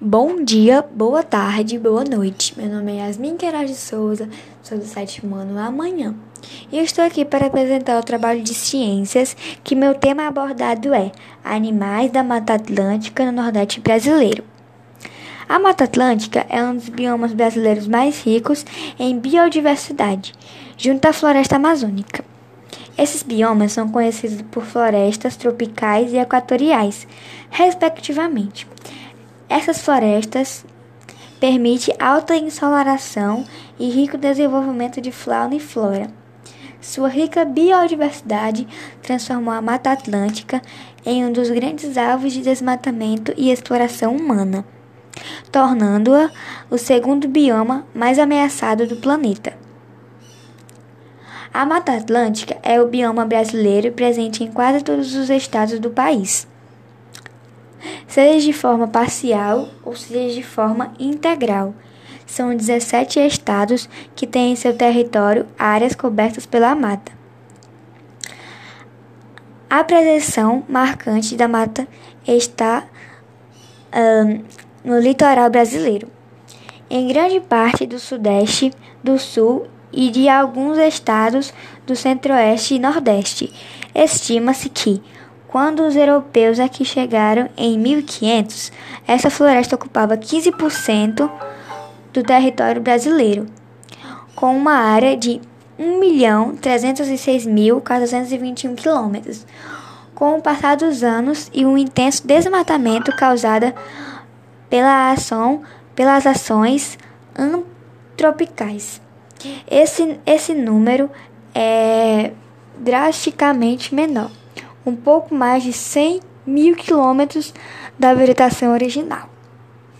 Bom dia, boa tarde, boa noite. Meu nome é Yasmin Queiroz de Souza, sou do sétimo ano amanhã. E eu estou aqui para apresentar o trabalho de ciências que meu tema abordado é Animais da Mata Atlântica no Nordeste brasileiro. A Mata Atlântica é um dos biomas brasileiros mais ricos em biodiversidade, junto à floresta amazônica. Esses biomas são conhecidos por florestas tropicais e equatoriais, respectivamente. Essas florestas permitem alta ensolaração e rico desenvolvimento de fauna e flora. Sua rica biodiversidade transformou a Mata Atlântica em um dos grandes alvos de desmatamento e exploração humana, tornando-a o segundo bioma mais ameaçado do planeta. A Mata Atlântica é o bioma brasileiro presente em quase todos os estados do país seja de forma parcial ou seja de forma integral. São 17 estados que têm em seu território áreas cobertas pela mata. A presença marcante da mata está um, no litoral brasileiro, em grande parte do Sudeste, do Sul e de alguns estados do Centro-Oeste e Nordeste. Estima-se que quando os europeus aqui chegaram em 1500, essa floresta ocupava 15% do território brasileiro, com uma área de 1.306.421 quilômetros. Com o passar dos anos e um intenso desmatamento causado pela ação, pelas ações antropicais. Esse, esse número é drasticamente menor um pouco mais de 100 mil quilômetros da vegetação original.